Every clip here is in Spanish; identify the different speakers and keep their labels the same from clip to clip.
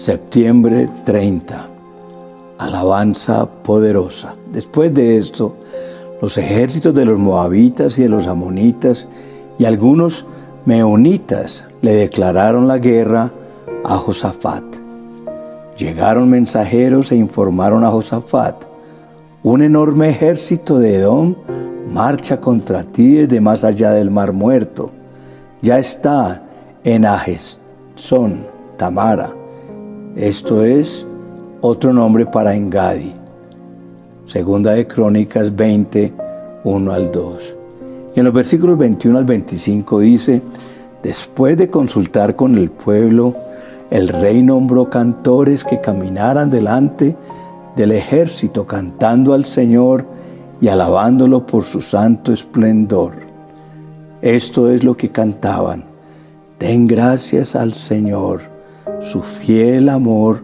Speaker 1: Septiembre 30. Alabanza poderosa. Después de esto, los ejércitos de los moabitas y de los amonitas y algunos meonitas le declararon la guerra a Josafat. Llegaron mensajeros e informaron a Josafat, un enorme ejército de Edom marcha contra ti desde más allá del mar muerto. Ya está en Ajesón, Tamara esto es otro nombre para Engadi. Segunda de Crónicas 20, 1 al 2. Y en los versículos 21 al 25 dice, después de consultar con el pueblo, el rey nombró cantores que caminaran delante del ejército cantando al Señor y alabándolo por su santo esplendor. Esto es lo que cantaban. Den gracias al Señor su fiel amor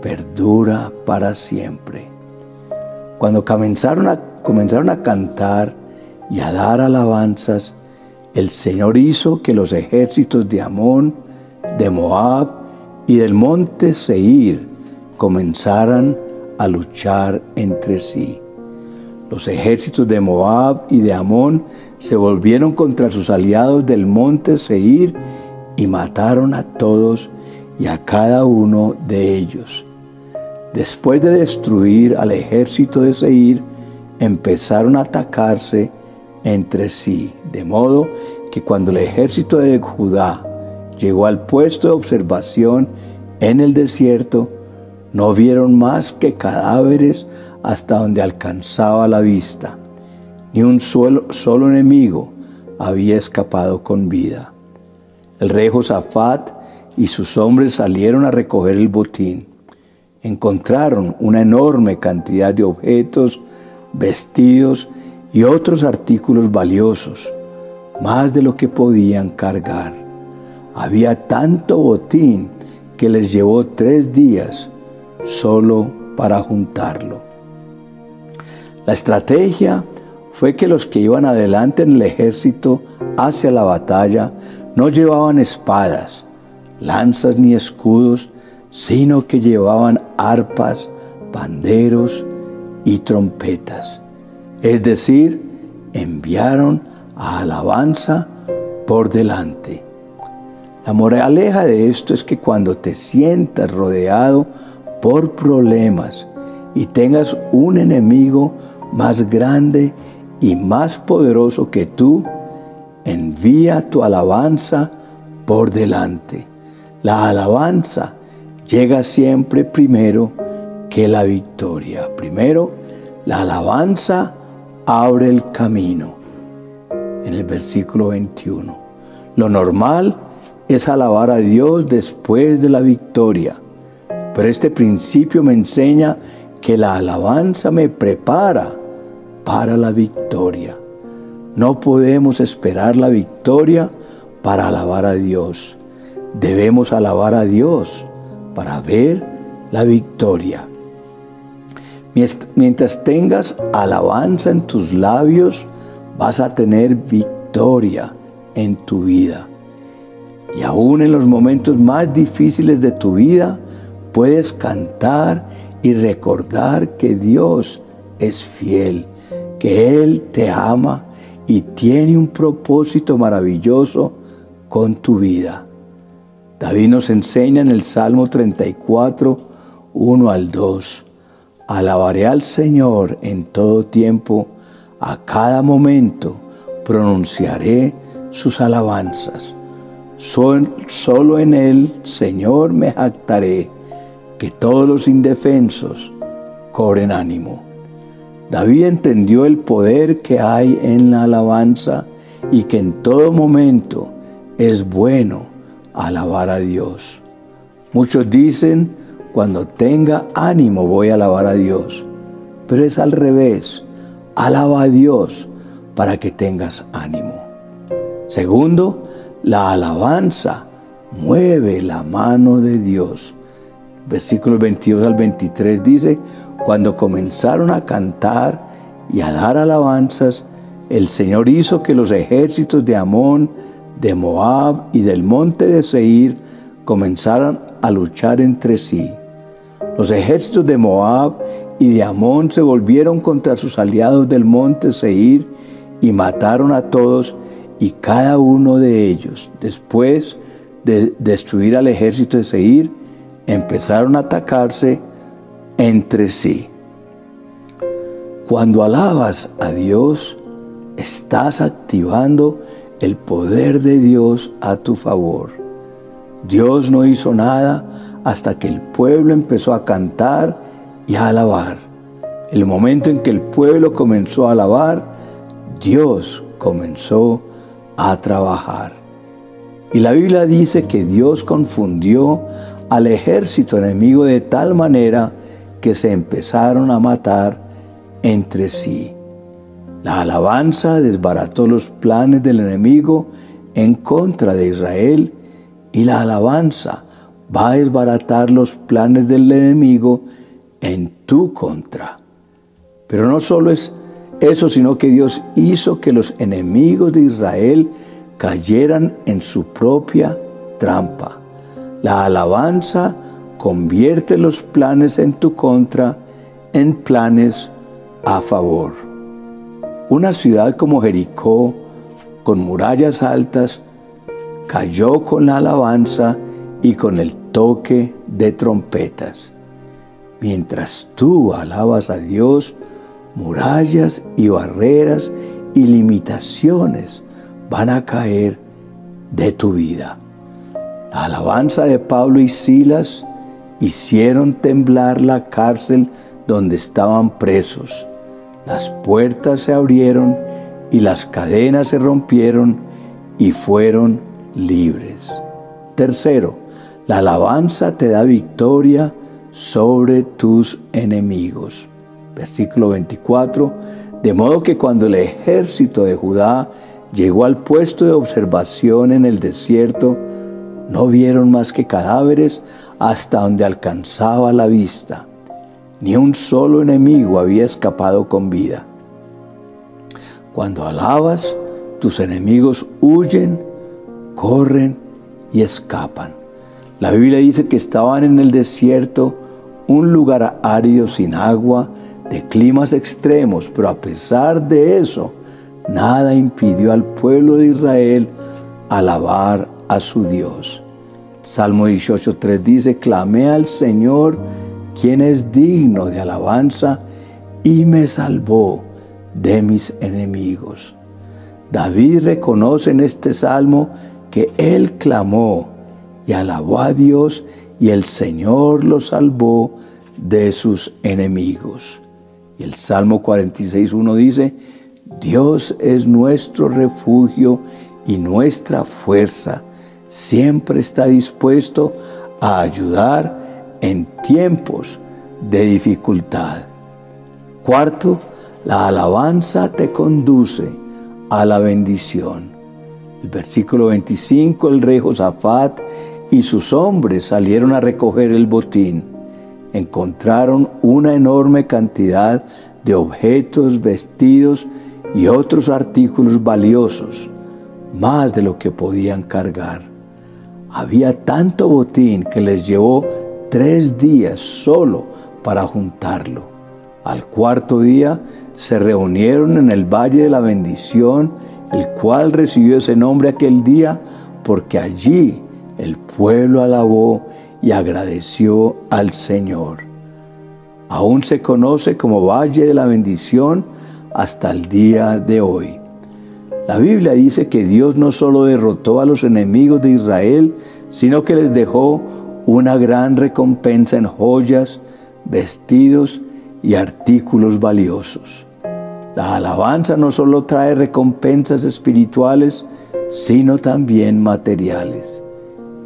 Speaker 1: perdura para siempre. Cuando comenzaron a, comenzaron a cantar y a dar alabanzas, el Señor hizo que los ejércitos de Amón, de Moab y del monte Seir comenzaran a luchar entre sí. Los ejércitos de Moab y de Amón se volvieron contra sus aliados del monte Seir y mataron a todos y a cada uno de ellos. Después de destruir al ejército de Seir, empezaron a atacarse entre sí, de modo que cuando el ejército de Judá llegó al puesto de observación en el desierto, no vieron más que cadáveres hasta donde alcanzaba la vista. Ni un solo, solo enemigo había escapado con vida. El rey Josafat y sus hombres salieron a recoger el botín. Encontraron una enorme cantidad de objetos, vestidos y otros artículos valiosos, más de lo que podían cargar. Había tanto botín que les llevó tres días solo para juntarlo. La estrategia fue que los que iban adelante en el ejército hacia la batalla no llevaban espadas, lanzas ni escudos, sino que llevaban arpas, panderos y trompetas. Es decir, enviaron a alabanza por delante. La moraleja de esto es que cuando te sientas rodeado por problemas y tengas un enemigo más grande y más poderoso que tú, envía tu alabanza por delante. La alabanza llega siempre primero que la victoria. Primero, la alabanza abre el camino. En el versículo 21. Lo normal es alabar a Dios después de la victoria. Pero este principio me enseña que la alabanza me prepara para la victoria. No podemos esperar la victoria para alabar a Dios debemos alabar a Dios para ver la victoria. Mientras tengas alabanza en tus labios, vas a tener victoria en tu vida. Y aún en los momentos más difíciles de tu vida, puedes cantar y recordar que Dios es fiel, que Él te ama y tiene un propósito maravilloso con tu vida. David nos enseña en el Salmo 34, 1 al 2. Alabaré al Señor en todo tiempo, a cada momento pronunciaré sus alabanzas. Solo en Él, Señor, me jactaré, que todos los indefensos cobren ánimo. David entendió el poder que hay en la alabanza y que en todo momento es bueno alabar a Dios. Muchos dicen, cuando tenga ánimo voy a alabar a Dios, pero es al revés, alaba a Dios para que tengas ánimo. Segundo, la alabanza mueve la mano de Dios. Versículos 22 al 23 dice, cuando comenzaron a cantar y a dar alabanzas, el Señor hizo que los ejércitos de Amón, de Moab y del monte de Seir comenzaron a luchar entre sí. Los ejércitos de Moab y de Amón se volvieron contra sus aliados del monte Seir y mataron a todos y cada uno de ellos. Después de destruir al ejército de Seir, empezaron a atacarse entre sí. Cuando alabas a Dios, estás activando el poder de Dios a tu favor. Dios no hizo nada hasta que el pueblo empezó a cantar y a alabar. El momento en que el pueblo comenzó a alabar, Dios comenzó a trabajar. Y la Biblia dice que Dios confundió al ejército enemigo de tal manera que se empezaron a matar entre sí. La alabanza desbarató los planes del enemigo en contra de Israel y la alabanza va a desbaratar los planes del enemigo en tu contra. Pero no solo es eso, sino que Dios hizo que los enemigos de Israel cayeran en su propia trampa. La alabanza convierte los planes en tu contra en planes a favor. Una ciudad como Jericó, con murallas altas, cayó con la alabanza y con el toque de trompetas. Mientras tú alabas a Dios, murallas y barreras y limitaciones van a caer de tu vida. La alabanza de Pablo y Silas hicieron temblar la cárcel donde estaban presos. Las puertas se abrieron y las cadenas se rompieron y fueron libres. Tercero, la alabanza te da victoria sobre tus enemigos. Versículo 24. De modo que cuando el ejército de Judá llegó al puesto de observación en el desierto, no vieron más que cadáveres hasta donde alcanzaba la vista. Ni un solo enemigo había escapado con vida. Cuando alabas, tus enemigos huyen, corren y escapan. La Biblia dice que estaban en el desierto, un lugar árido sin agua, de climas extremos, pero a pesar de eso, nada impidió al pueblo de Israel alabar a su Dios. Salmo 18.3 dice, clamé al Señor, quien es digno de alabanza, y me salvó de mis enemigos. David reconoce en este salmo que él clamó y alabó a Dios y el Señor lo salvó de sus enemigos. Y el Salmo 46.1 dice, Dios es nuestro refugio y nuestra fuerza. Siempre está dispuesto a ayudar en tiempos de dificultad. Cuarto, la alabanza te conduce a la bendición. El versículo 25, el rey Josafat y sus hombres salieron a recoger el botín. Encontraron una enorme cantidad de objetos, vestidos y otros artículos valiosos, más de lo que podían cargar. Había tanto botín que les llevó tres días solo para juntarlo. Al cuarto día se reunieron en el Valle de la Bendición, el cual recibió ese nombre aquel día porque allí el pueblo alabó y agradeció al Señor. Aún se conoce como Valle de la Bendición hasta el día de hoy. La Biblia dice que Dios no solo derrotó a los enemigos de Israel, sino que les dejó una gran recompensa en joyas, vestidos y artículos valiosos. La alabanza no solo trae recompensas espirituales, sino también materiales.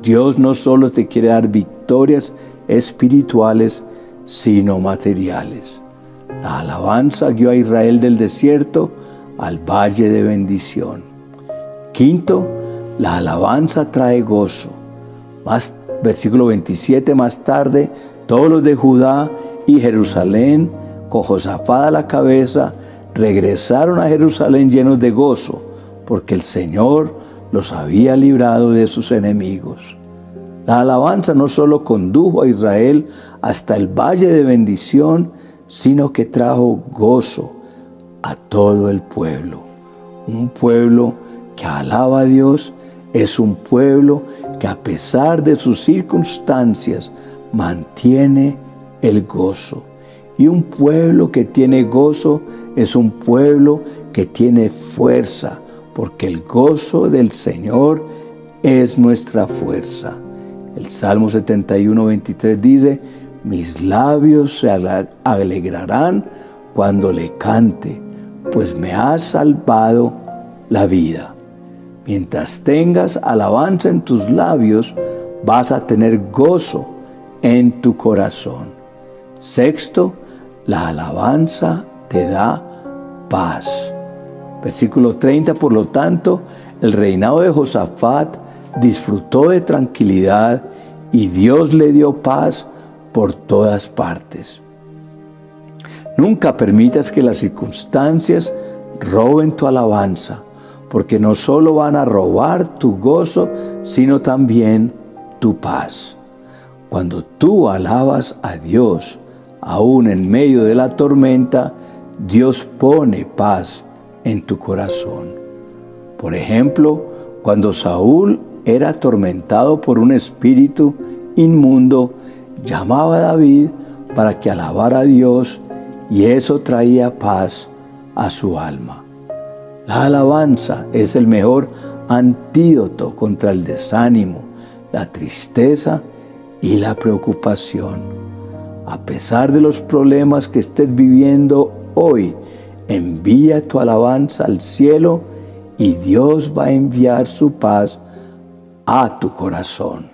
Speaker 1: Dios no solo te quiere dar victorias espirituales, sino materiales. La alabanza guió a Israel del desierto al valle de bendición. Quinto, la alabanza trae gozo. Más, versículo 27 más tarde, todos los de Judá y Jerusalén, con Josafat a la cabeza, regresaron a Jerusalén llenos de gozo, porque el Señor los había librado de sus enemigos. La alabanza no solo condujo a Israel hasta el valle de bendición, sino que trajo gozo a todo el pueblo. Un pueblo que alaba a Dios es un pueblo que a pesar de sus circunstancias mantiene el gozo. Y un pueblo que tiene gozo es un pueblo que tiene fuerza, porque el gozo del Señor es nuestra fuerza. El Salmo 71, 23 dice, mis labios se alegrarán cuando le cante, pues me ha salvado la vida. Mientras tengas alabanza en tus labios, vas a tener gozo en tu corazón. Sexto, la alabanza te da paz. Versículo 30, por lo tanto, el reinado de Josafat disfrutó de tranquilidad y Dios le dio paz por todas partes. Nunca permitas que las circunstancias roben tu alabanza, porque no solo van a robar tu gozo, sino también tu paz. Cuando tú alabas a Dios, aún en medio de la tormenta, Dios pone paz en tu corazón. Por ejemplo, cuando Saúl era atormentado por un espíritu inmundo, llamaba a David para que alabara a Dios y eso traía paz a su alma. La alabanza es el mejor antídoto contra el desánimo, la tristeza y la preocupación. A pesar de los problemas que estés viviendo hoy, envía tu alabanza al cielo y Dios va a enviar su paz a tu corazón.